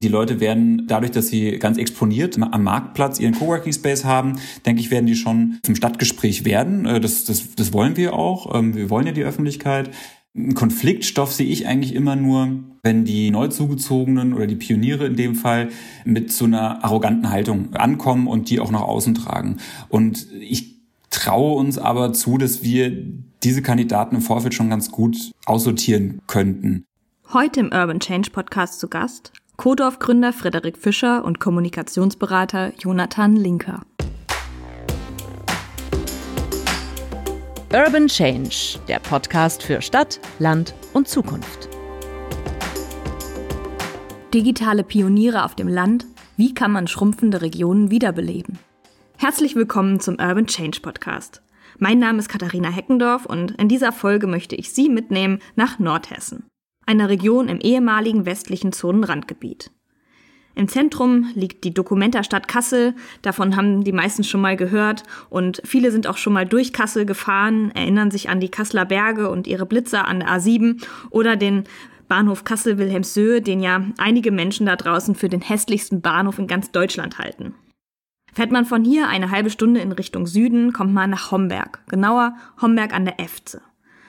Die Leute werden dadurch, dass sie ganz exponiert am Marktplatz ihren Coworking Space haben, denke ich, werden die schon zum Stadtgespräch werden. Äh, das, das, das wollen wir auch. Ähm, wir wollen ja die Öffentlichkeit. Ein Konfliktstoff sehe ich eigentlich immer nur, wenn die Neuzugezogenen oder die Pioniere in dem Fall mit so einer arroganten Haltung ankommen und die auch nach außen tragen. Und ich traue uns aber zu, dass wir diese Kandidaten im Vorfeld schon ganz gut aussortieren könnten. Heute im Urban Change Podcast zu Gast Kodorf-Gründer Frederik Fischer und Kommunikationsberater Jonathan Linker. Urban Change, der Podcast für Stadt, Land und Zukunft. Digitale Pioniere auf dem Land. Wie kann man schrumpfende Regionen wiederbeleben? Herzlich willkommen zum Urban Change Podcast. Mein Name ist Katharina Heckendorf und in dieser Folge möchte ich Sie mitnehmen nach Nordhessen einer Region im ehemaligen westlichen Zonenrandgebiet. Im Zentrum liegt die Dokumentarstadt Kassel, davon haben die meisten schon mal gehört und viele sind auch schon mal durch Kassel gefahren, erinnern sich an die Kasseler Berge und ihre Blitzer an der A7 oder den Bahnhof Kassel-Wilhelmshöhe, den ja einige Menschen da draußen für den hässlichsten Bahnhof in ganz Deutschland halten. Fährt man von hier eine halbe Stunde in Richtung Süden, kommt man nach Homberg, genauer Homberg an der Efze.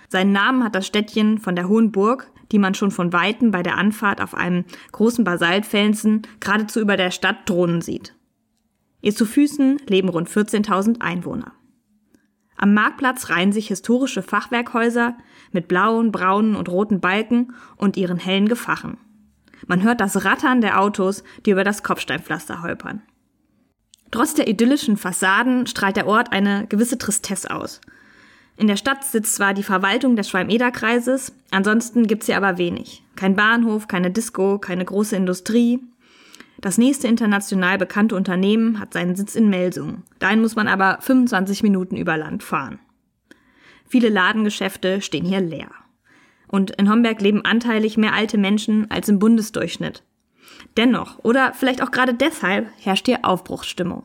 Seinen Namen hat das Städtchen von der Hohen Burg, die man schon von Weitem bei der Anfahrt auf einem großen Basaltfelsen geradezu über der Stadt drohnen sieht. Ihr zu Füßen leben rund 14.000 Einwohner. Am Marktplatz reihen sich historische Fachwerkhäuser mit blauen, braunen und roten Balken und ihren hellen Gefachen. Man hört das Rattern der Autos, die über das Kopfsteinpflaster holpern. Trotz der idyllischen Fassaden strahlt der Ort eine gewisse Tristesse aus – in der Stadt sitzt zwar die Verwaltung des Schwalm-Eder-Kreises, ansonsten gibt's hier aber wenig. Kein Bahnhof, keine Disco, keine große Industrie. Das nächste international bekannte Unternehmen hat seinen Sitz in Melsungen. Dahin muss man aber 25 Minuten über Land fahren. Viele Ladengeschäfte stehen hier leer. Und in Homberg leben anteilig mehr alte Menschen als im Bundesdurchschnitt. Dennoch, oder vielleicht auch gerade deshalb, herrscht hier Aufbruchsstimmung.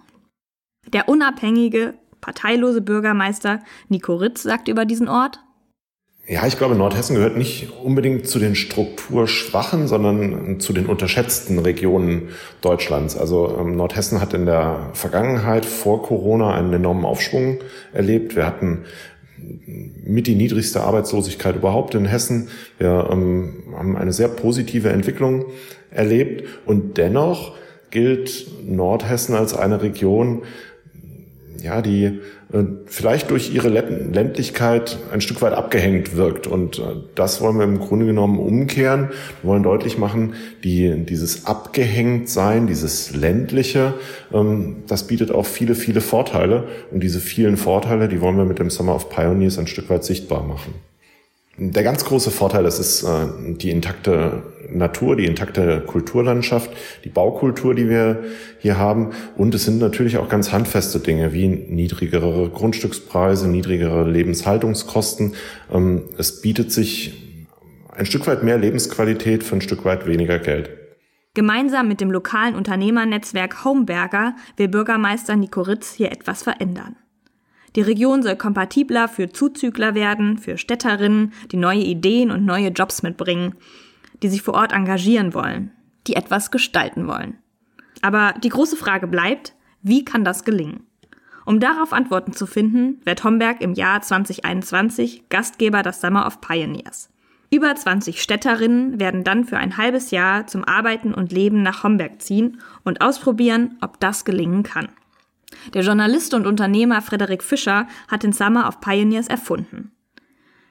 Der unabhängige parteilose Bürgermeister Nico Ritz sagt über diesen Ort. Ja, ich glaube, Nordhessen gehört nicht unbedingt zu den strukturschwachen, sondern zu den unterschätzten Regionen Deutschlands. Also ähm, Nordhessen hat in der Vergangenheit vor Corona einen enormen Aufschwung erlebt. Wir hatten mit die niedrigste Arbeitslosigkeit überhaupt in Hessen. Wir ähm, haben eine sehr positive Entwicklung erlebt und dennoch gilt Nordhessen als eine Region, ja, die äh, vielleicht durch ihre Ländlichkeit ein Stück weit abgehängt wirkt. Und äh, das wollen wir im Grunde genommen umkehren. Wir wollen deutlich machen, die, dieses Abgehängtsein, dieses ländliche, ähm, das bietet auch viele, viele Vorteile. Und diese vielen Vorteile, die wollen wir mit dem Summer of Pioneers ein Stück weit sichtbar machen. Der ganz große Vorteil ist, ist äh, die intakte Natur, die intakte Kulturlandschaft, die Baukultur, die wir hier haben. Und es sind natürlich auch ganz handfeste Dinge wie niedrigere Grundstückspreise, niedrigere Lebenshaltungskosten. Ähm, es bietet sich ein Stück weit mehr Lebensqualität für ein Stück weit weniger Geld. Gemeinsam mit dem lokalen Unternehmernetzwerk Homeberger will Bürgermeister Nico Ritz hier etwas verändern. Die Region soll kompatibler für Zuzügler werden, für Städterinnen, die neue Ideen und neue Jobs mitbringen, die sich vor Ort engagieren wollen, die etwas gestalten wollen. Aber die große Frage bleibt, wie kann das gelingen? Um darauf Antworten zu finden, wird Homberg im Jahr 2021 Gastgeber des Summer of Pioneers. Über 20 Städterinnen werden dann für ein halbes Jahr zum Arbeiten und Leben nach Homberg ziehen und ausprobieren, ob das gelingen kann. Der Journalist und Unternehmer Frederik Fischer hat den Summer of Pioneers erfunden.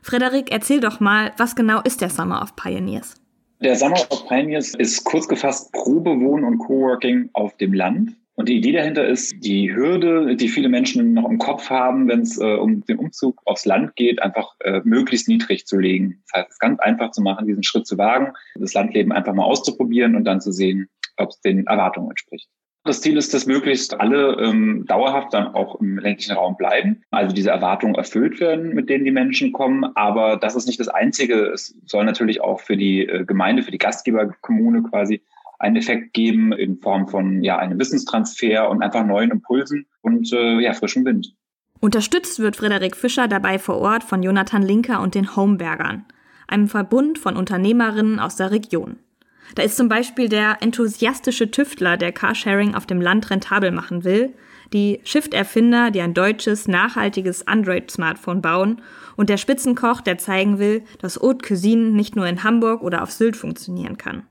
Frederik, erzähl doch mal, was genau ist der Summer of Pioneers? Der Summer of Pioneers ist kurz gefasst Probewohnen und Coworking auf dem Land. Und die Idee dahinter ist, die Hürde, die viele Menschen noch im Kopf haben, wenn es äh, um den Umzug aufs Land geht, einfach äh, möglichst niedrig zu legen. Das heißt, es ganz einfach zu machen, diesen Schritt zu wagen, das Landleben einfach mal auszuprobieren und dann zu sehen, ob es den Erwartungen entspricht. Das Ziel ist, dass möglichst alle ähm, dauerhaft dann auch im ländlichen Raum bleiben, also diese Erwartungen erfüllt werden, mit denen die Menschen kommen. Aber das ist nicht das Einzige. Es soll natürlich auch für die äh, Gemeinde, für die Gastgeberkommune quasi einen Effekt geben in Form von ja einem Wissenstransfer und einfach neuen Impulsen und äh, ja frischem Wind. Unterstützt wird Frederik Fischer dabei vor Ort von Jonathan Linker und den Homebergern, einem Verbund von Unternehmerinnen aus der Region. Da ist zum Beispiel der enthusiastische Tüftler, der Carsharing auf dem Land rentabel machen will, die Shift-Erfinder, die ein deutsches, nachhaltiges Android-Smartphone bauen und der Spitzenkoch, der zeigen will, dass Haute Cuisine nicht nur in Hamburg oder auf Sylt funktionieren kann.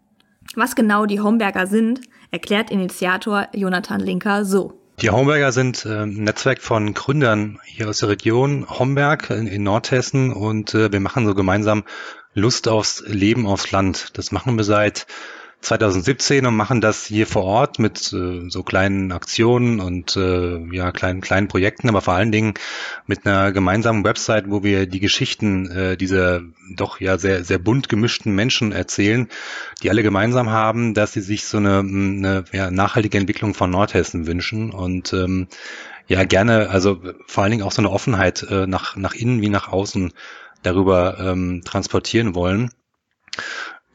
Was genau die Homberger sind, erklärt Initiator Jonathan Linker so. Die Homberger sind äh, ein Netzwerk von Gründern hier aus der Region Homberg in, in Nordhessen und äh, wir machen so gemeinsam Lust aufs Leben aufs Land. Das machen wir seit 2017 und machen das hier vor Ort mit äh, so kleinen Aktionen und äh, ja kleinen kleinen Projekten, aber vor allen Dingen mit einer gemeinsamen Website, wo wir die Geschichten äh, dieser doch ja sehr sehr bunt gemischten Menschen erzählen, die alle gemeinsam haben, dass sie sich so eine, eine ja, nachhaltige Entwicklung von Nordhessen wünschen und ähm, ja gerne, also vor allen Dingen auch so eine Offenheit äh, nach nach innen wie nach außen darüber ähm, transportieren wollen.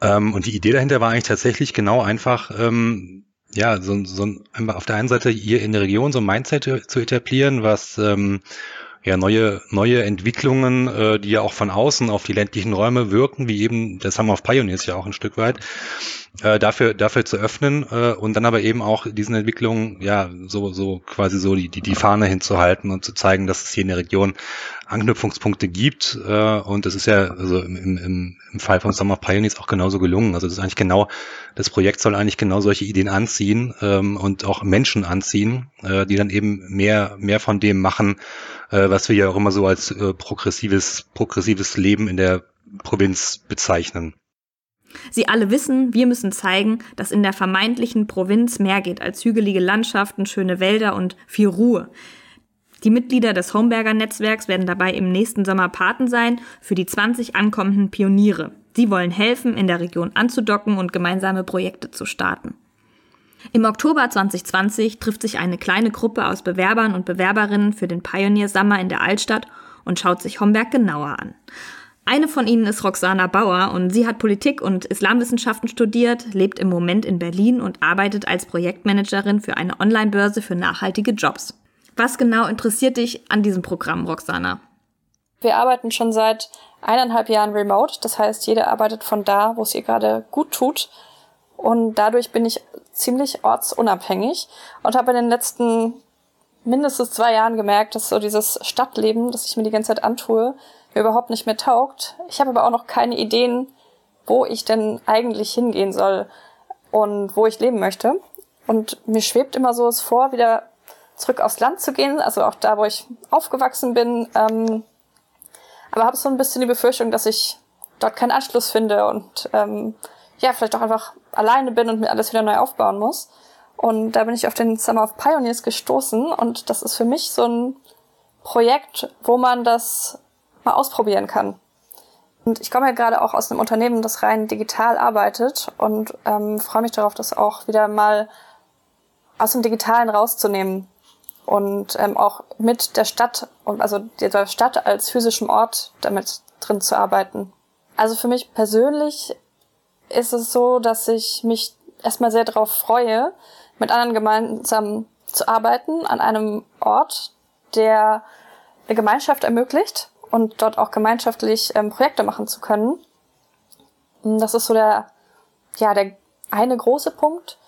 Ähm, und die Idee dahinter war eigentlich tatsächlich genau einfach, ähm, ja, so, so auf der einen Seite hier in der Region so ein Mindset zu etablieren, was ähm, ja neue neue Entwicklungen, äh, die ja auch von außen auf die ländlichen Räume wirken, wie eben der Summer of Pioneers ja auch ein Stück weit, äh, dafür dafür zu öffnen äh, und dann aber eben auch diesen Entwicklungen ja so so quasi so die die, die Fahne hinzuhalten und zu zeigen, dass es hier in der Region Anknüpfungspunkte gibt. Äh, und das ist ja also im, im, im Fall von Summer of Pioneers auch genauso gelungen. Also das ist eigentlich genau, das Projekt soll eigentlich genau solche Ideen anziehen ähm, und auch Menschen anziehen, äh, die dann eben mehr, mehr von dem machen, äh, was wir ja auch immer so als äh, progressives, progressives Leben in der Provinz bezeichnen. Sie alle wissen, wir müssen zeigen, dass in der vermeintlichen Provinz mehr geht als hügelige Landschaften, schöne Wälder und viel Ruhe. Die Mitglieder des Homberger Netzwerks werden dabei im nächsten Sommer Paten sein für die 20 ankommenden Pioniere. Sie wollen helfen, in der Region anzudocken und gemeinsame Projekte zu starten. Im Oktober 2020 trifft sich eine kleine Gruppe aus Bewerbern und Bewerberinnen für den Pioneer Summer in der Altstadt und schaut sich Homberg genauer an. Eine von ihnen ist Roxana Bauer und sie hat Politik und Islamwissenschaften studiert, lebt im Moment in Berlin und arbeitet als Projektmanagerin für eine Online-Börse für nachhaltige Jobs. Was genau interessiert dich an diesem Programm, Roxana? Wir arbeiten schon seit eineinhalb Jahren remote. Das heißt, jeder arbeitet von da, wo es ihr gerade gut tut. Und dadurch bin ich ziemlich ortsunabhängig und habe in den letzten mindestens zwei Jahren gemerkt, dass so dieses Stadtleben, das ich mir die ganze Zeit antue, mir überhaupt nicht mehr taugt. Ich habe aber auch noch keine Ideen, wo ich denn eigentlich hingehen soll und wo ich leben möchte. Und mir schwebt immer so es vor, wieder zurück aufs Land zu gehen, also auch da, wo ich aufgewachsen bin. Ähm, aber habe so ein bisschen die Befürchtung, dass ich dort keinen Anschluss finde und ähm, ja, vielleicht auch einfach alleine bin und mir alles wieder neu aufbauen muss. Und da bin ich auf den Summer of Pioneers gestoßen und das ist für mich so ein Projekt, wo man das mal ausprobieren kann. Und ich komme ja gerade auch aus einem Unternehmen, das rein digital arbeitet und ähm, freue mich darauf, das auch wieder mal aus dem Digitalen rauszunehmen und ähm, auch mit der Stadt und also der Stadt als physischem Ort damit drin zu arbeiten. Also für mich persönlich ist es so, dass ich mich erstmal sehr darauf freue, mit anderen gemeinsam zu arbeiten an einem Ort, der eine Gemeinschaft ermöglicht und dort auch gemeinschaftlich ähm, Projekte machen zu können. Das ist so der, ja, der eine große Punkt.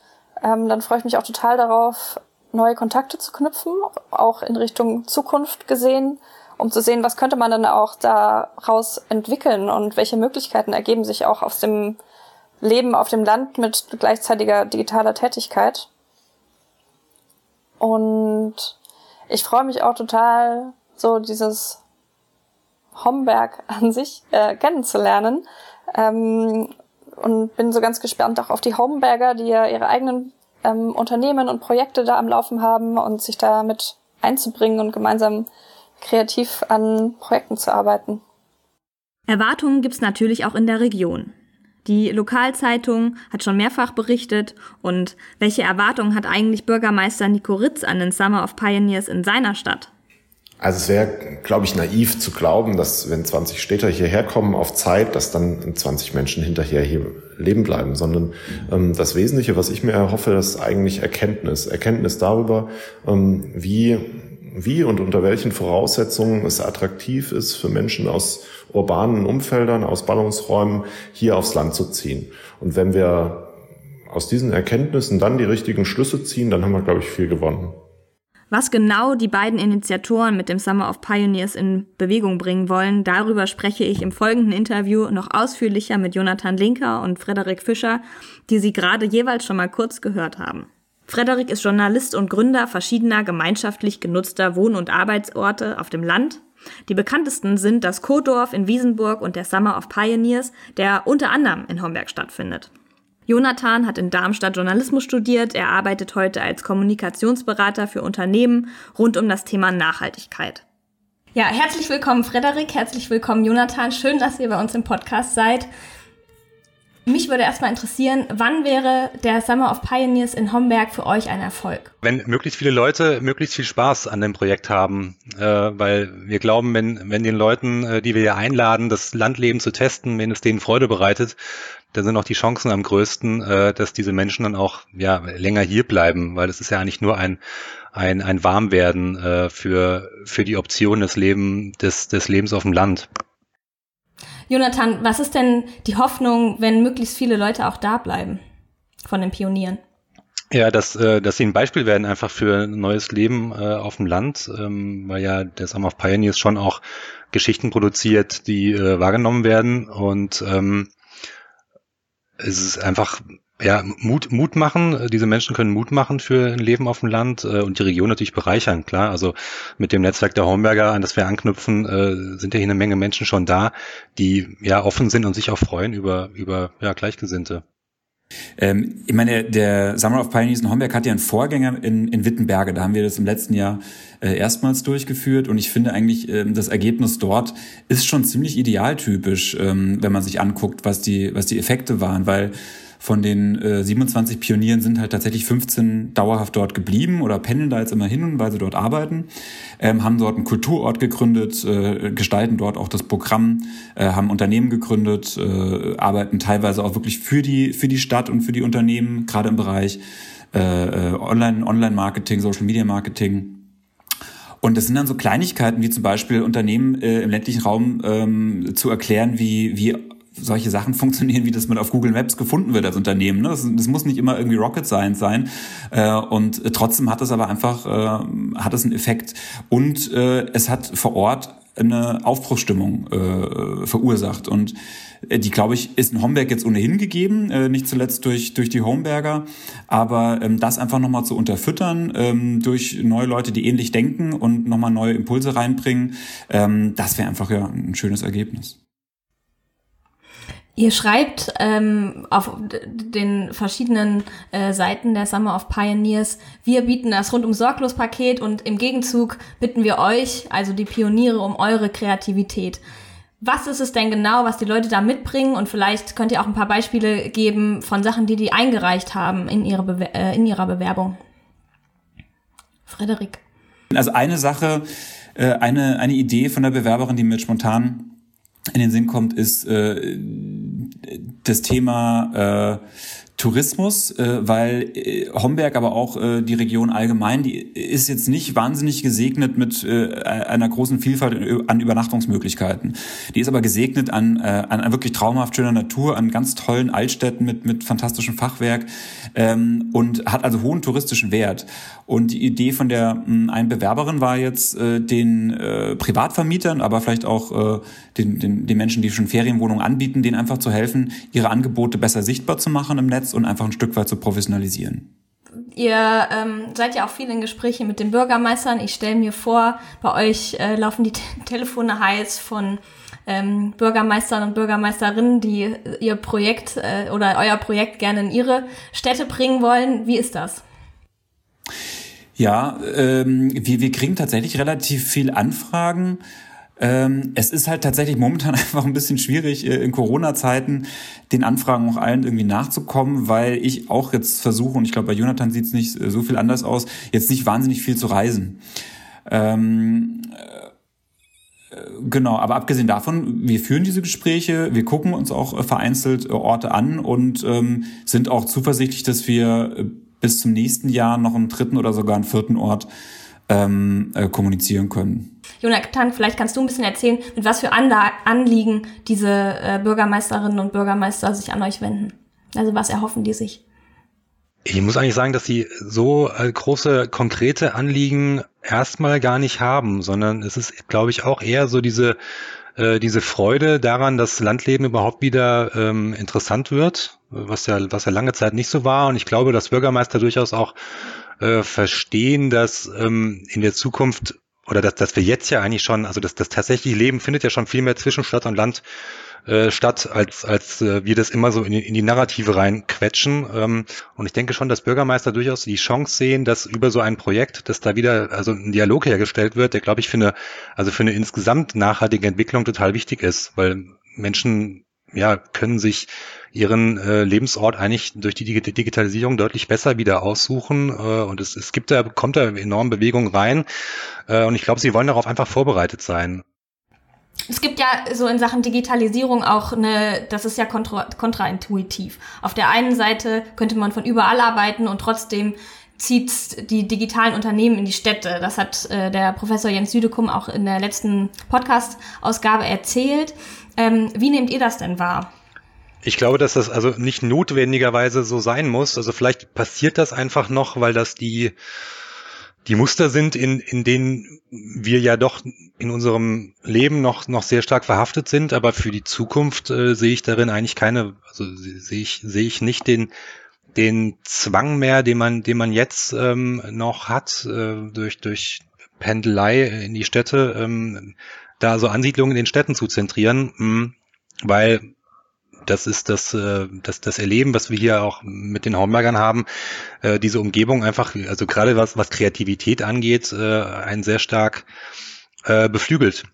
Ähm, dann freue ich mich auch total darauf, neue Kontakte zu knüpfen, auch in Richtung Zukunft gesehen, um zu sehen, was könnte man dann auch daraus entwickeln und welche Möglichkeiten ergeben sich auch aus dem Leben auf dem Land mit gleichzeitiger digitaler Tätigkeit. Und ich freue mich auch total, so dieses Homberg an sich äh, kennenzulernen. Ähm, und bin so ganz gespannt auch auf die Homberger, die ja ihre eigenen ähm, Unternehmen und Projekte da am Laufen haben und sich damit einzubringen und gemeinsam kreativ an Projekten zu arbeiten. Erwartungen gibt's natürlich auch in der Region. Die Lokalzeitung hat schon mehrfach berichtet und welche Erwartungen hat eigentlich Bürgermeister Nico Ritz an den Summer of Pioneers in seiner Stadt? Also es wäre, glaube ich, naiv zu glauben, dass wenn 20 Städter hierher kommen auf Zeit, dass dann 20 Menschen hinterher hier leben bleiben, sondern ähm, das Wesentliche, was ich mir erhoffe, ist eigentlich Erkenntnis. Erkenntnis darüber, ähm, wie, wie und unter welchen Voraussetzungen es attraktiv ist für Menschen aus urbanen Umfeldern, aus Ballungsräumen hier aufs Land zu ziehen. Und wenn wir aus diesen Erkenntnissen dann die richtigen Schlüsse ziehen, dann haben wir, glaube ich, viel gewonnen. Was genau die beiden Initiatoren mit dem Summer of Pioneers in Bewegung bringen wollen, darüber spreche ich im folgenden Interview noch ausführlicher mit Jonathan Linker und Frederik Fischer, die Sie gerade jeweils schon mal kurz gehört haben. Frederik ist Journalist und Gründer verschiedener gemeinschaftlich genutzter Wohn- und Arbeitsorte auf dem Land. Die bekanntesten sind das Kodorf in Wiesenburg und der Summer of Pioneers, der unter anderem in Homberg stattfindet. Jonathan hat in Darmstadt Journalismus studiert. Er arbeitet heute als Kommunikationsberater für Unternehmen rund um das Thema Nachhaltigkeit. Ja, herzlich willkommen Frederik, herzlich willkommen Jonathan. Schön, dass ihr bei uns im Podcast seid. Mich würde erstmal interessieren, wann wäre der Summer of Pioneers in Homberg für euch ein Erfolg? Wenn möglichst viele Leute möglichst viel Spaß an dem Projekt haben, äh, weil wir glauben, wenn, wenn den Leuten, äh, die wir hier einladen, das Landleben zu testen, wenn es denen Freude bereitet, dann sind auch die Chancen am größten, äh, dass diese Menschen dann auch ja, länger hier bleiben, weil es ist ja eigentlich nur ein, ein, ein Warmwerden äh, für, für die Option des, Leben, des, des Lebens auf dem Land. Jonathan, was ist denn die Hoffnung, wenn möglichst viele Leute auch da bleiben von den Pionieren? Ja, dass, äh, dass sie ein Beispiel werden einfach für ein neues Leben äh, auf dem Land, ähm, weil ja der Summer of Pioneers schon auch Geschichten produziert, die äh, wahrgenommen werden und ähm, es ist einfach ja, Mut, Mut machen. Diese Menschen können Mut machen für ein Leben auf dem Land äh, und die Region natürlich bereichern, klar. Also mit dem Netzwerk der Homberger, an das wir anknüpfen, äh, sind ja hier eine Menge Menschen schon da, die ja offen sind und sich auch freuen über, über ja, Gleichgesinnte. Ähm, ich meine, der Summer of Pioneers in Homberg hat ja einen Vorgänger in, in Wittenberge. Da haben wir das im letzten Jahr äh, erstmals durchgeführt. Und ich finde eigentlich, ähm, das Ergebnis dort ist schon ziemlich idealtypisch, ähm, wenn man sich anguckt, was die, was die Effekte waren. Weil von den äh, 27 Pionieren sind halt tatsächlich 15 dauerhaft dort geblieben oder pendeln da jetzt immer hin, weil sie dort arbeiten, ähm, haben dort einen Kulturort gegründet, äh, gestalten dort auch das Programm, äh, haben Unternehmen gegründet, äh, arbeiten teilweise auch wirklich für die, für die Stadt und für die Unternehmen, gerade im Bereich äh, äh Online, Online-Marketing, Social-Media-Marketing. Und das sind dann so Kleinigkeiten, wie zum Beispiel Unternehmen äh, im ländlichen Raum ähm, zu erklären, wie, wie solche Sachen funktionieren, wie das man auf Google Maps gefunden wird als Unternehmen. Ne? Das, das muss nicht immer irgendwie Rocket Science sein. Äh, und trotzdem hat es aber einfach, äh, hat es einen Effekt. Und äh, es hat vor Ort eine Aufbruchsstimmung verursacht. Und die, glaube ich, ist in Homberg jetzt ohnehin gegeben, nicht zuletzt durch, durch die Homeberger. Aber ähm, das einfach nochmal zu unterfüttern ähm, durch neue Leute, die ähnlich denken und nochmal neue Impulse reinbringen, ähm, das wäre einfach ja ein schönes Ergebnis. Ihr schreibt ähm, auf den verschiedenen äh, Seiten der Summer of Pioneers, wir bieten das rundum sorglos Paket und im Gegenzug bitten wir euch, also die Pioniere, um eure Kreativität. Was ist es denn genau, was die Leute da mitbringen? Und vielleicht könnt ihr auch ein paar Beispiele geben von Sachen, die die eingereicht haben in, ihre Bewer äh, in ihrer Bewerbung. Frederik. Also eine Sache, äh, eine, eine Idee von der Bewerberin, die mir spontan in den Sinn kommt, ist äh, das Thema äh, Tourismus, äh, weil äh, Homberg, aber auch äh, die Region allgemein, die ist jetzt nicht wahnsinnig gesegnet mit äh, einer großen Vielfalt an Übernachtungsmöglichkeiten. Die ist aber gesegnet an, äh, an wirklich traumhaft schöner Natur, an ganz tollen Altstädten mit, mit fantastischem Fachwerk ähm, und hat also hohen touristischen Wert. Und die Idee von der mh, einen Bewerberin war jetzt, äh, den äh, Privatvermietern, aber vielleicht auch äh, den, den, den Menschen, die schon Ferienwohnungen anbieten, denen einfach zu helfen, ihre Angebote besser sichtbar zu machen im Netz und einfach ein Stück weit zu professionalisieren. Ihr ähm, seid ja auch viel in Gesprächen mit den Bürgermeistern. Ich stelle mir vor, bei euch äh, laufen die T Telefone heiß von ähm, Bürgermeistern und Bürgermeisterinnen, die ihr Projekt äh, oder euer Projekt gerne in ihre Städte bringen wollen. Wie ist das? Ja, ähm, wir, wir kriegen tatsächlich relativ viel Anfragen ähm, es ist halt tatsächlich momentan einfach ein bisschen schwierig, äh, in Corona-Zeiten den Anfragen auch allen irgendwie nachzukommen, weil ich auch jetzt versuche, und ich glaube, bei Jonathan sieht es nicht äh, so viel anders aus, jetzt nicht wahnsinnig viel zu reisen. Ähm, äh, Genau, aber abgesehen davon, wir führen diese Gespräche, wir gucken uns auch vereinzelt Orte an und ähm, sind auch zuversichtlich, dass wir bis zum nächsten Jahr noch einen dritten oder sogar einen vierten Ort ähm, äh, kommunizieren können. Jonathan, vielleicht kannst du ein bisschen erzählen, mit was für Anla Anliegen diese äh, Bürgermeisterinnen und Bürgermeister sich an euch wenden. Also was erhoffen die sich? Ich muss eigentlich sagen, dass sie so äh, große konkrete Anliegen erstmal gar nicht haben, sondern es ist, glaube ich, auch eher so diese äh, diese Freude daran, dass Landleben überhaupt wieder ähm, interessant wird, was ja was ja lange Zeit nicht so war. Und ich glaube, dass Bürgermeister durchaus auch äh, verstehen, dass ähm, in der Zukunft oder dass, dass wir jetzt ja eigentlich schon, also das, das tatsächliche Leben findet ja schon viel mehr zwischen Stadt und Land äh, statt, als, als äh, wir das immer so in, in die Narrative reinquetschen. Ähm, und ich denke schon, dass Bürgermeister durchaus die Chance sehen, dass über so ein Projekt, dass da wieder also ein Dialog hergestellt wird, der, glaube ich, für eine, also für eine insgesamt nachhaltige Entwicklung total wichtig ist, weil Menschen ja, können sich ihren äh, Lebensort eigentlich durch die Digitalisierung deutlich besser wieder aussuchen. Äh, und es, es gibt da, kommt da enorm Bewegung rein. Äh, und ich glaube, sie wollen darauf einfach vorbereitet sein. Es gibt ja so in Sachen Digitalisierung auch eine, das ist ja kontra, kontraintuitiv. Auf der einen Seite könnte man von überall arbeiten und trotzdem zieht die digitalen Unternehmen in die Städte. Das hat äh, der Professor Jens Südekum auch in der letzten Podcast-Ausgabe erzählt. Ähm, wie nehmt ihr das denn wahr? Ich glaube, dass das also nicht notwendigerweise so sein muss. Also vielleicht passiert das einfach noch, weil das die die Muster sind, in, in denen wir ja doch in unserem Leben noch, noch sehr stark verhaftet sind, aber für die Zukunft äh, sehe ich darin eigentlich keine, also sehe ich, sehe ich nicht den, den Zwang mehr, den man, den man jetzt ähm, noch hat, äh, durch, durch Pendelei in die Städte, ähm, da so Ansiedlungen in den Städten zu zentrieren, mh, hm, weil das ist das, äh, das, das Erleben, was wir hier auch mit den Hombergern haben, äh, diese Umgebung einfach, also gerade was, was Kreativität angeht, äh, einen sehr stark äh, beflügelt.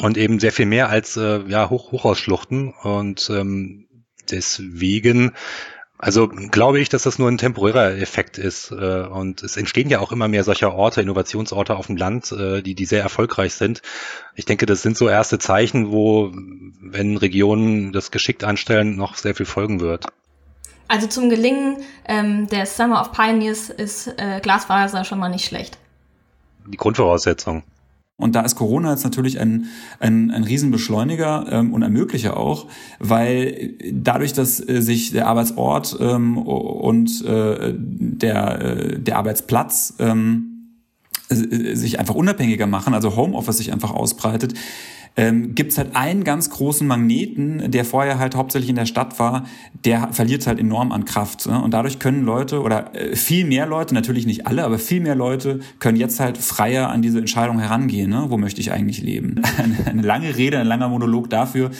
Und eben sehr viel mehr als äh, ja, Hoch, Hochhausschluchten. Und ähm, deswegen also glaube ich, dass das nur ein temporärer Effekt ist. Äh, und es entstehen ja auch immer mehr solcher Orte, Innovationsorte auf dem Land, äh, die, die sehr erfolgreich sind. Ich denke, das sind so erste Zeichen, wo, wenn Regionen das geschickt anstellen, noch sehr viel folgen wird. Also zum Gelingen ähm, der Summer of Pioneers ist äh, Glasfaser schon mal nicht schlecht. Die Grundvoraussetzung. Und da ist Corona jetzt natürlich ein, ein, ein Riesenbeschleuniger ähm, und Ermöglicher auch, weil dadurch, dass äh, sich der Arbeitsort ähm, und äh, der, äh, der Arbeitsplatz ähm, sich einfach unabhängiger machen, also Homeoffice sich einfach ausbreitet, ähm, gibt es halt einen ganz großen Magneten, der vorher halt hauptsächlich in der Stadt war, der verliert halt enorm an Kraft. Ne? Und dadurch können Leute oder äh, viel mehr Leute, natürlich nicht alle, aber viel mehr Leute können jetzt halt freier an diese Entscheidung herangehen. Ne? Wo möchte ich eigentlich leben? Eine, lange Rede, ein langer Monolog dafür,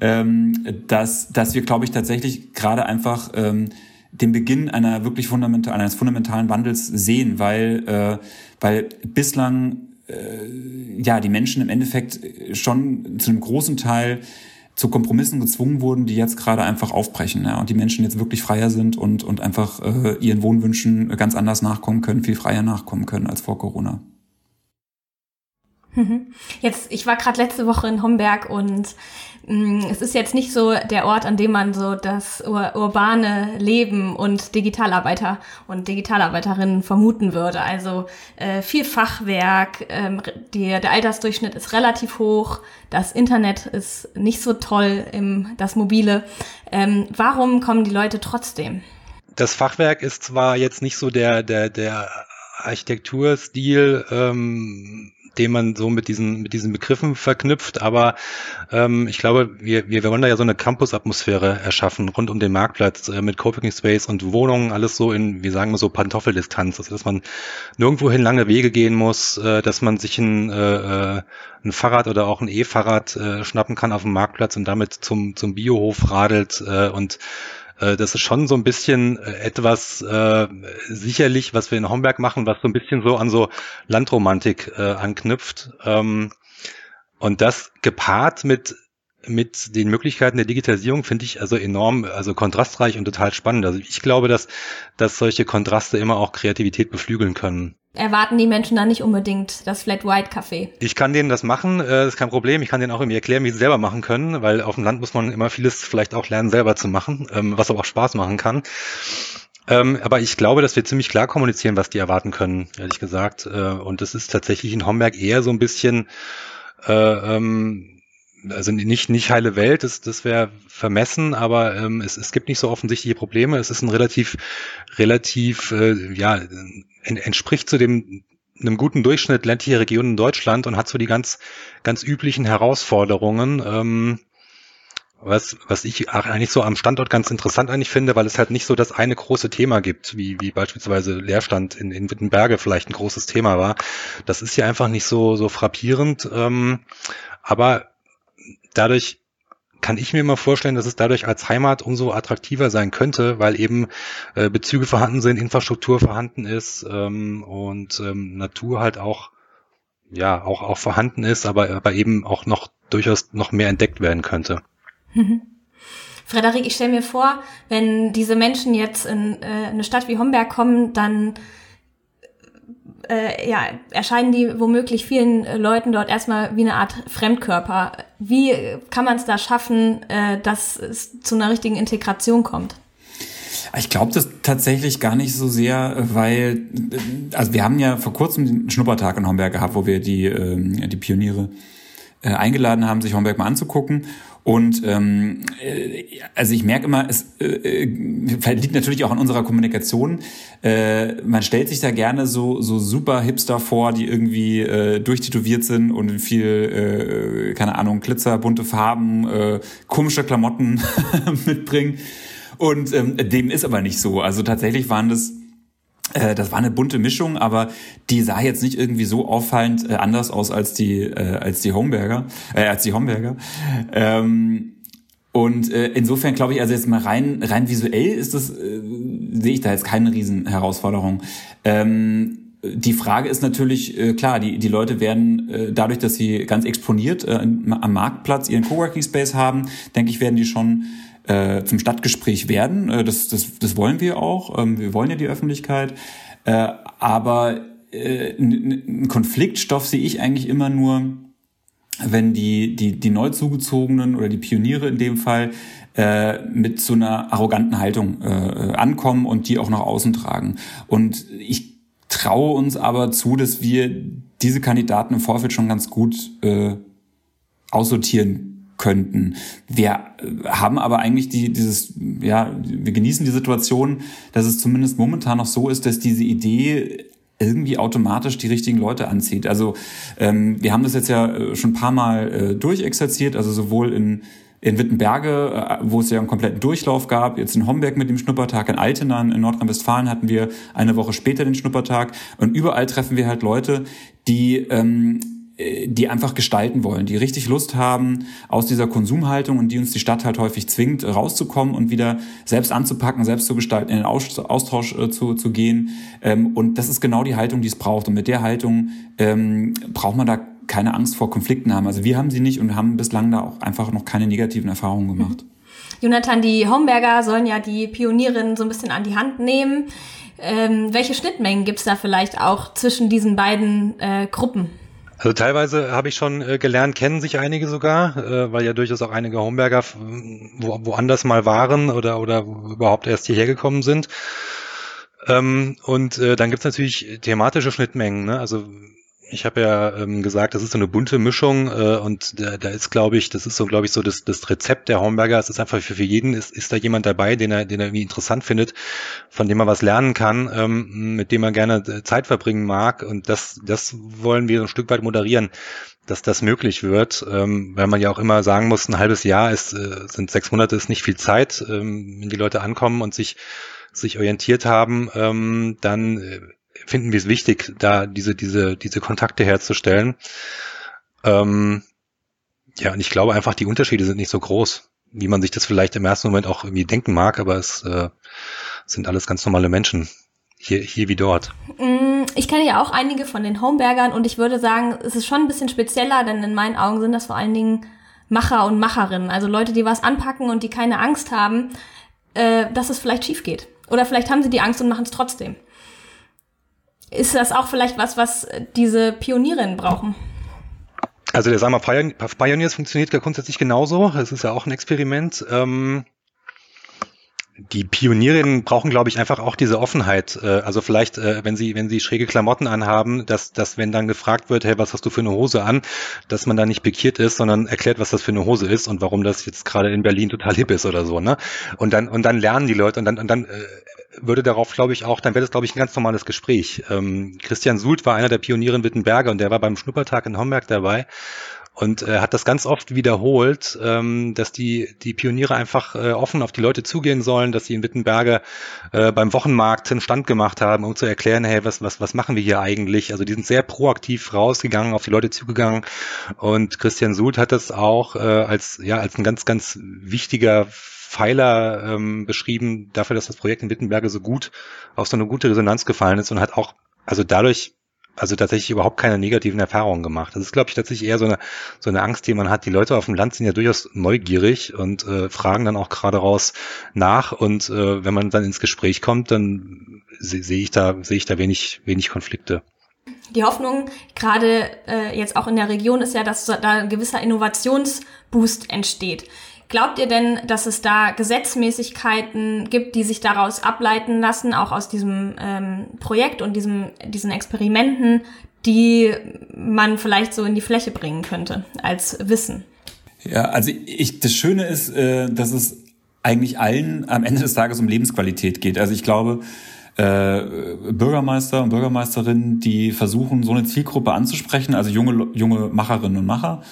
ähm, dass, dass wir, glaube ich, tatsächlich gerade einfach ähm, den Beginn einer wirklich fundamental, eines fundamentalen Wandels sehen, weil, äh, weil bislang äh, ja, die Menschen im Endeffekt schon zu einem großen Teil zu Kompromissen gezwungen wurden, die jetzt gerade einfach aufbrechen ja, und die Menschen jetzt wirklich freier sind und, und einfach äh, ihren Wohnwünschen ganz anders nachkommen können, viel freier nachkommen können als vor Corona. Mhm. Jetzt, ich war gerade letzte Woche in Homberg und mh, mm, es ist jetzt nicht so der Ort, an dem man so das ur urbane Leben und Digitalarbeiter und Digitalarbeiterinnen vermuten würde. Also äh, viel Fachwerk, ähm, die, der Altersdurchschnitt ist relativ hoch, das Internet ist nicht so toll, im, das mobile. Ähm, warum kommen die Leute trotzdem? Das Fachwerk ist zwar jetzt nicht so der, der, der Architekturstil, ähm, den man so mit diesen, mit diesen Begriffen verknüpft. Aber ähm, ich glaube, wir, wir wollen da ja so eine Campus-Atmosphäre erschaffen rund um den Marktplatz äh, mit Coworking Space und Wohnungen, alles so in, wie sagen wir so, Pantoffeldistanz. Also dass man nirgendwohin lange Wege gehen muss, äh, dass man sich ein, äh, äh ein Fahrrad oder auch ein E-Fahrrad äh, schnappen kann auf dem Marktplatz und damit zum, zum Biohof radelt äh, und äh, das ist schon so ein bisschen äh, etwas äh, sicherlich, was wir in Homberg machen, was so ein bisschen so an so Landromantik äh, anknüpft. Ähm, und das gepaart mit mit den Möglichkeiten der Digitalisierung finde ich also enorm, also kontrastreich und total spannend. Also ich glaube, dass, dass solche Kontraste immer auch Kreativität beflügeln können erwarten die Menschen dann nicht unbedingt das Flat White Café. Ich kann denen das machen, äh, ist kein Problem. Ich kann denen auch irgendwie erklären, wie sie selber machen können, weil auf dem Land muss man immer vieles vielleicht auch lernen, selber zu machen, ähm, was aber auch Spaß machen kann. Ähm, aber ich glaube, dass wir ziemlich klar kommunizieren, was die erwarten können, ehrlich gesagt. Äh, und das ist tatsächlich in Homberg eher so ein bisschen äh, ähm, also nicht, nicht heile Welt, das, das wäre vermessen, aber ähm, es, es gibt nicht so offensichtliche Probleme. Es ist ein relativ, relativ, äh, ja, entspricht zu dem einem guten Durchschnitt ländlicher Regionen in Deutschland und hat so die ganz, ganz üblichen Herausforderungen. Ähm, was, was ich eigentlich so am Standort ganz interessant eigentlich finde, weil es halt nicht so das eine große Thema gibt, wie, wie beispielsweise Leerstand in, in Wittenberge vielleicht ein großes Thema war. Das ist hier einfach nicht so, so frappierend. Ähm, aber dadurch kann ich mir immer vorstellen, dass es dadurch als Heimat umso attraktiver sein könnte, weil eben äh, Bezüge vorhanden sind, Infrastruktur vorhanden ist ähm, und ähm, Natur halt auch ja auch auch vorhanden ist, aber aber eben auch noch durchaus noch mehr entdeckt werden könnte. Mhm. Frederik, ich stelle mir vor, wenn diese Menschen jetzt in äh, eine Stadt wie Homberg kommen, dann äh, ja, erscheinen die womöglich vielen äh, Leuten dort erstmal wie eine Art Fremdkörper. Wie kann man es da schaffen, äh, dass es zu einer richtigen Integration kommt? Ich glaube das tatsächlich gar nicht so sehr, weil, also wir haben ja vor kurzem den Schnuppertag in Homberg gehabt, wo wir die, äh, die Pioniere äh, eingeladen haben, sich Homberg mal anzugucken. Und ähm, äh, also ich merke immer, es äh, äh, liegt natürlich auch an unserer Kommunikation. Äh, man stellt sich da gerne so so super Hipster vor, die irgendwie äh, durchtätowiert sind und viel, äh, keine Ahnung, Glitzer, bunte Farben, äh, komische Klamotten mitbringen. Und ähm, dem ist aber nicht so. Also tatsächlich waren das das war eine bunte Mischung, aber die sah jetzt nicht irgendwie so auffallend äh, anders aus als die äh, als die Homberger, äh, als die Homberger. Ähm, und äh, insofern glaube ich, also jetzt mal rein rein visuell ist das äh, sehe ich da jetzt keine riesen Herausforderung. Ähm, die Frage ist natürlich äh, klar, die die Leute werden äh, dadurch, dass sie ganz exponiert äh, am Marktplatz ihren Coworking Space haben, denke ich, werden die schon äh, zum Stadtgespräch werden. Äh, das, das, das wollen wir auch. Ähm, wir wollen ja die Öffentlichkeit. Äh, aber äh, ein Konfliktstoff sehe ich eigentlich immer nur, wenn die, die, die Neuzugezogenen oder die Pioniere in dem Fall äh, mit so einer arroganten Haltung äh, ankommen und die auch nach außen tragen. Und ich traue uns aber zu, dass wir diese Kandidaten im Vorfeld schon ganz gut äh, aussortieren könnten. Wir äh, haben aber eigentlich die, dieses, ja, wir genießen die Situation, dass es zumindest momentan noch so ist, dass diese Idee irgendwie automatisch die richtigen Leute anzieht. Also ähm, wir haben das jetzt ja äh, schon ein paar Mal äh, durchexerziert, also sowohl in in Wittenberge, äh, wo es ja einen kompletten Durchlauf gab, jetzt in Homberg mit dem Schnuppertag, in Altena in Nordrhein-Westfalen hatten wir eine Woche später den Schnuppertag und überall treffen wir halt Leute, die ähm, äh, die einfach gestalten wollen, die richtig Lust haben aus dieser Konsumhaltung und die uns die Stadt halt häufig zwingt, rauszukommen und wieder selbst anzupacken, selbst zu gestalten, in den Austausch äh, zu, zu gehen. Ähm, und das ist genau die Haltung, die es braucht. Und mit der Haltung ähm, braucht man da keine Angst vor Konflikten haben. Also wir haben sie nicht und haben bislang da auch einfach noch keine negativen Erfahrungen gemacht. Mhm. Jonathan, die Homberger sollen ja die Pionierinnen so ein bisschen an die Hand nehmen. Ähm, welche Schnittmengen gibt's da vielleicht auch zwischen diesen beiden äh, Gruppen? Also teilweise habe ich schon äh, gelernt, kennen sich einige sogar, äh, weil ja durchaus auch einige Homberger wo, woanders mal waren oder, oder überhaupt erst hierher gekommen sind. Ähm, und äh, dann gibt's natürlich thematische Schnittmengen. Ne? Also ich habe ja ähm, gesagt, das ist so eine bunte Mischung äh, und da, da ist, glaube ich, das ist so, glaube ich, so das, das Rezept der Homberger. Es ist einfach für, für jeden, ist, ist da jemand dabei, den er, den er irgendwie interessant findet, von dem er was lernen kann, ähm, mit dem er gerne äh, Zeit verbringen mag. Und das, das wollen wir ein Stück weit moderieren, dass das möglich wird, ähm, weil man ja auch immer sagen muss, ein halbes Jahr ist, äh, sind sechs Monate, ist nicht viel Zeit, ähm, wenn die Leute ankommen und sich sich orientiert haben, ähm, dann äh, finden wir es wichtig, da diese, diese, diese Kontakte herzustellen. Ähm, ja, und ich glaube einfach, die Unterschiede sind nicht so groß, wie man sich das vielleicht im ersten Moment auch irgendwie denken mag, aber es äh, sind alles ganz normale Menschen. Hier, hier wie dort. Mm, ich kenne ja auch einige von den Homebergern und ich würde sagen, es ist schon ein bisschen spezieller, denn in meinen Augen sind das vor allen Dingen Macher und Macherinnen, also Leute, die was anpacken und die keine Angst haben, äh, dass es vielleicht schief geht. Oder vielleicht haben sie die Angst und machen es trotzdem. Ist das auch vielleicht was, was diese Pionierinnen brauchen? Also der Summer Pioneers funktioniert ja grundsätzlich genauso. Es ist ja auch ein Experiment. Ähm, die Pionierinnen brauchen, glaube ich, einfach auch diese Offenheit. Äh, also vielleicht, äh, wenn sie, wenn sie schräge Klamotten anhaben, dass, dass wenn dann gefragt wird, hey, was hast du für eine Hose an, dass man da nicht pikiert ist, sondern erklärt, was das für eine Hose ist und warum das jetzt gerade in Berlin total hip ist oder so, ne? Und dann, und dann lernen die Leute und dann, und dann äh, würde darauf, glaube ich, auch, dann wäre das, glaube ich, ein ganz normales Gespräch. Ähm, Christian Sult war einer der Pioniere in Wittenberge und der war beim Schnuppertag in Homberg dabei und äh, hat das ganz oft wiederholt, ähm, dass die, die Pioniere einfach äh, offen auf die Leute zugehen sollen, dass sie in Wittenberge äh, beim Wochenmarkt einen Stand gemacht haben, um zu erklären, hey, was, was, was machen wir hier eigentlich? Also die sind sehr proaktiv rausgegangen, auf die Leute zugegangen. Und Christian Sult hat das auch äh, als, ja, als ein ganz, ganz wichtiger Pfeiler ähm, beschrieben dafür, dass das Projekt in Wittenberge so gut auf so eine gute Resonanz gefallen ist und hat auch, also dadurch also tatsächlich überhaupt keine negativen Erfahrungen gemacht. Das ist, glaube ich, tatsächlich eher so eine, so eine Angst, die man hat. Die Leute auf dem Land sind ja durchaus neugierig und äh, fragen dann auch gerade raus nach. Und äh, wenn man dann ins Gespräch kommt, dann sehe seh ich da, sehe ich da wenig, wenig Konflikte. Die Hoffnung, gerade äh, jetzt auch in der Region, ist ja, dass da ein gewisser Innovationsboost entsteht. Glaubt ihr denn, dass es da Gesetzmäßigkeiten gibt, die sich daraus ableiten lassen, auch aus diesem ähm, Projekt und diesem, diesen Experimenten, die man vielleicht so in die Fläche bringen könnte als Wissen? Ja, also ich, das Schöne ist, äh, dass es eigentlich allen am Ende des Tages um Lebensqualität geht. Also ich glaube, äh, Bürgermeister und Bürgermeisterinnen, die versuchen, so eine Zielgruppe anzusprechen, also junge, junge Macherinnen und Macher,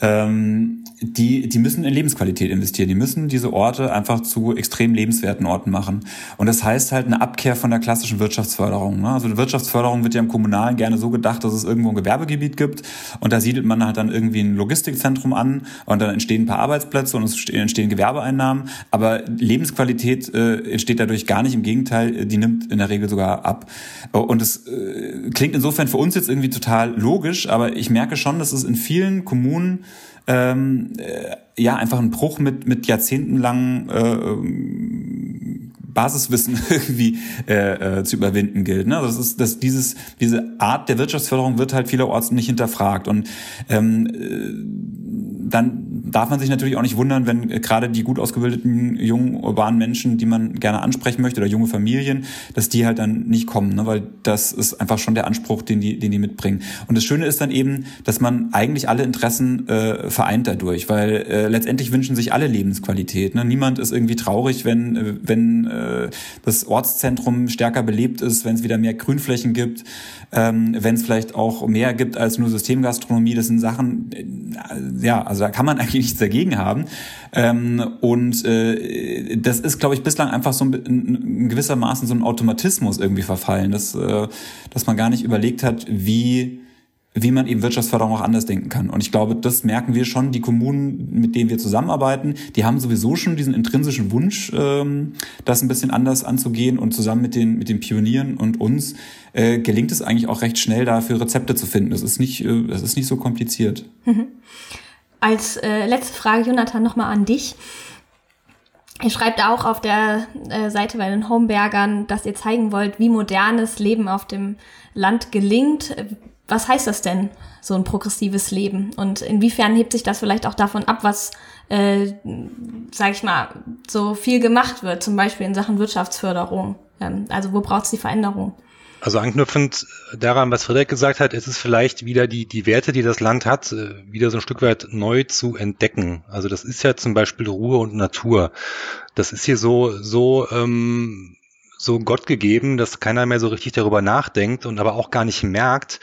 ähm, die, die müssen in Lebensqualität investieren. Die müssen diese Orte einfach zu extrem lebenswerten Orten machen. Und das heißt halt eine Abkehr von der klassischen Wirtschaftsförderung. Ne? Also Wirtschaftsförderung wird ja im Kommunalen gerne so gedacht, dass es irgendwo ein Gewerbegebiet gibt und da siedelt man halt dann irgendwie ein Logistikzentrum an und dann entstehen ein paar Arbeitsplätze und es entstehen Gewerbeeinnahmen. Aber Lebensqualität äh, entsteht dadurch gar nicht. Im Gegenteil, die nimmt in der Regel sogar ab. Und es äh, klingt insofern für uns jetzt irgendwie total logisch, aber ich merke schon, dass es in vielen Kommunen ähm, äh, ja einfach ein Bruch mit mit jahrzehntelangen äh, Basiswissen irgendwie äh, äh, zu überwinden gilt. Ne? Das ist, dass dieses diese Art der Wirtschaftsförderung wird halt vielerorts nicht hinterfragt und ähm, äh, dann darf man sich natürlich auch nicht wundern, wenn gerade die gut ausgebildeten jungen urbanen Menschen, die man gerne ansprechen möchte oder junge Familien, dass die halt dann nicht kommen, ne? weil das ist einfach schon der Anspruch, den die, den die mitbringen. Und das Schöne ist dann eben, dass man eigentlich alle Interessen äh, vereint dadurch, weil äh, letztendlich wünschen sich alle Lebensqualität. Ne? Niemand ist irgendwie traurig, wenn äh, wenn äh, das Ortszentrum stärker belebt ist, wenn es wieder mehr Grünflächen gibt, ähm, wenn es vielleicht auch mehr gibt als nur Systemgastronomie. Das sind Sachen, äh, ja, also da kann man eigentlich nichts dagegen haben. Ähm, und äh, das ist, glaube ich, bislang einfach so ein, in gewissermaßen so ein Automatismus irgendwie verfallen, dass, äh, dass man gar nicht überlegt hat, wie wie man eben Wirtschaftsförderung auch anders denken kann. Und ich glaube, das merken wir schon. Die Kommunen, mit denen wir zusammenarbeiten, die haben sowieso schon diesen intrinsischen Wunsch, ähm, das ein bisschen anders anzugehen. Und zusammen mit den, mit den Pionieren und uns äh, gelingt es eigentlich auch recht schnell, dafür Rezepte zu finden. Das ist nicht, äh, das ist nicht so kompliziert. Als äh, letzte Frage, Jonathan, nochmal an dich. Ihr schreibt auch auf der äh, Seite bei den Homebergern, dass ihr zeigen wollt, wie modernes Leben auf dem Land gelingt. Was heißt das denn, so ein progressives Leben? Und inwiefern hebt sich das vielleicht auch davon ab, was, äh, sag ich mal, so viel gemacht wird, zum Beispiel in Sachen Wirtschaftsförderung? Ähm, also wo braucht es die Veränderung? Also anknüpfend daran, was Frederik gesagt hat, ist es vielleicht wieder die, die Werte, die das Land hat, äh, wieder so ein Stück weit neu zu entdecken. Also das ist ja zum Beispiel Ruhe und Natur. Das ist hier so, so, ähm, so Gott gegeben, dass keiner mehr so richtig darüber nachdenkt und aber auch gar nicht merkt,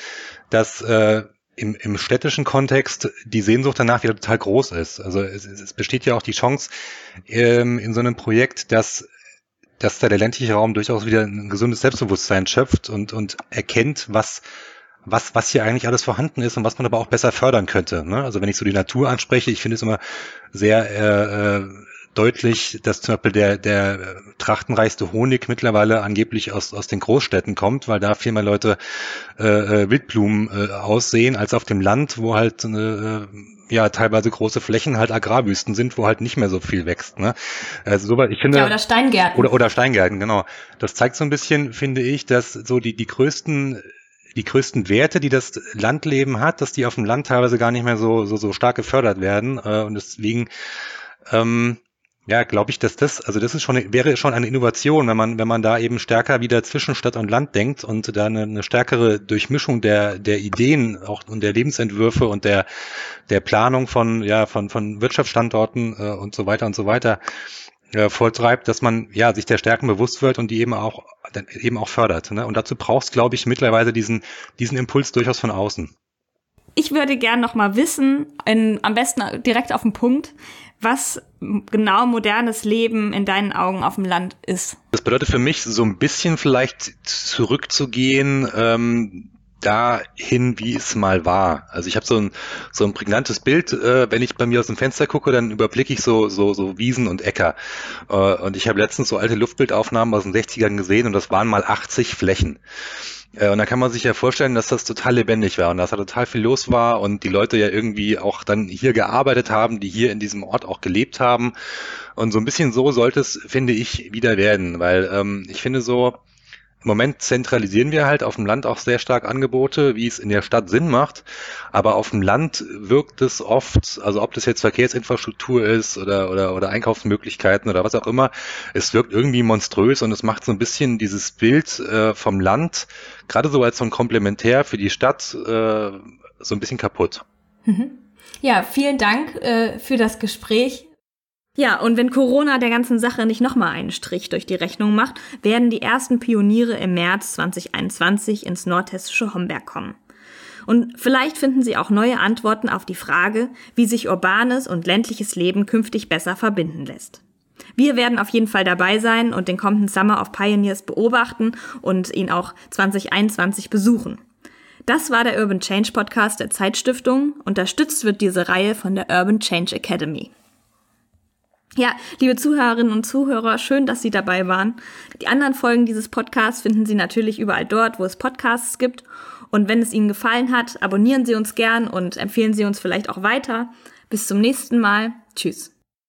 dass äh, im, im städtischen Kontext die Sehnsucht danach wieder total groß ist. Also es, es besteht ja auch die Chance ähm, in so einem Projekt, dass dass da der ländliche Raum durchaus wieder ein gesundes Selbstbewusstsein schöpft und, und erkennt, was, was, was hier eigentlich alles vorhanden ist und was man aber auch besser fördern könnte. Ne? Also wenn ich so die Natur anspreche, ich finde es immer sehr äh, äh deutlich, dass zum Beispiel der, der trachtenreichste Honig mittlerweile angeblich aus, aus den Großstädten kommt, weil da viel mehr Leute äh, äh Wildblumen äh, aussehen als auf dem Land, wo halt äh, ja teilweise große Flächen halt Agrarwüsten sind, wo halt nicht mehr so viel wächst. Ne? Also soweit ich finde ja, oder Steingärten oder oder Steingärten genau. Das zeigt so ein bisschen, finde ich, dass so die die größten die größten Werte, die das Landleben hat, dass die auf dem Land teilweise gar nicht mehr so so, so stark gefördert werden äh, und deswegen ähm, ja, glaube ich, dass das, also das ist schon, wäre schon eine Innovation, wenn man, wenn man da eben stärker wieder zwischen Stadt und Land denkt und da eine, eine stärkere Durchmischung der, der Ideen auch und der Lebensentwürfe und der, der Planung von, ja, von, von Wirtschaftsstandorten äh, und so weiter und so weiter äh, volltreibt, dass man ja sich der Stärken bewusst wird und die eben auch eben auch fördert. Ne? Und dazu brauchst, glaube ich, mittlerweile diesen diesen Impuls durchaus von außen. Ich würde gern noch mal wissen, in, am besten direkt auf den Punkt, was genau modernes Leben in deinen Augen auf dem Land ist. Das bedeutet für mich so ein bisschen vielleicht zurückzugehen. Ähm, dahin, wie es mal war. Also ich habe so ein so ein prägnantes Bild, äh, wenn ich bei mir aus dem Fenster gucke, dann überblicke ich so so so Wiesen und Äcker. Äh, und ich habe letztens so alte Luftbildaufnahmen aus den 60ern gesehen und das waren mal 80 Flächen. Äh, und da kann man sich ja vorstellen, dass das total lebendig war und dass da total viel los war und die Leute ja irgendwie auch dann hier gearbeitet haben, die hier in diesem Ort auch gelebt haben. Und so ein bisschen so sollte es, finde ich, wieder werden, weil ähm, ich finde so, im Moment zentralisieren wir halt auf dem Land auch sehr stark Angebote, wie es in der Stadt Sinn macht. Aber auf dem Land wirkt es oft, also ob das jetzt Verkehrsinfrastruktur ist oder, oder, oder Einkaufsmöglichkeiten oder was auch immer, es wirkt irgendwie monströs und es macht so ein bisschen dieses Bild äh, vom Land, gerade so als so ein Komplementär für die Stadt, äh, so ein bisschen kaputt. Mhm. Ja, vielen Dank äh, für das Gespräch. Ja, und wenn Corona der ganzen Sache nicht nochmal einen Strich durch die Rechnung macht, werden die ersten Pioniere im März 2021 ins nordhessische Homberg kommen. Und vielleicht finden Sie auch neue Antworten auf die Frage, wie sich urbanes und ländliches Leben künftig besser verbinden lässt. Wir werden auf jeden Fall dabei sein und den kommenden Summer of Pioneers beobachten und ihn auch 2021 besuchen. Das war der Urban Change Podcast der Zeitstiftung. Unterstützt wird diese Reihe von der Urban Change Academy. Ja, liebe Zuhörerinnen und Zuhörer, schön, dass Sie dabei waren. Die anderen Folgen dieses Podcasts finden Sie natürlich überall dort, wo es Podcasts gibt. Und wenn es Ihnen gefallen hat, abonnieren Sie uns gern und empfehlen Sie uns vielleicht auch weiter. Bis zum nächsten Mal. Tschüss.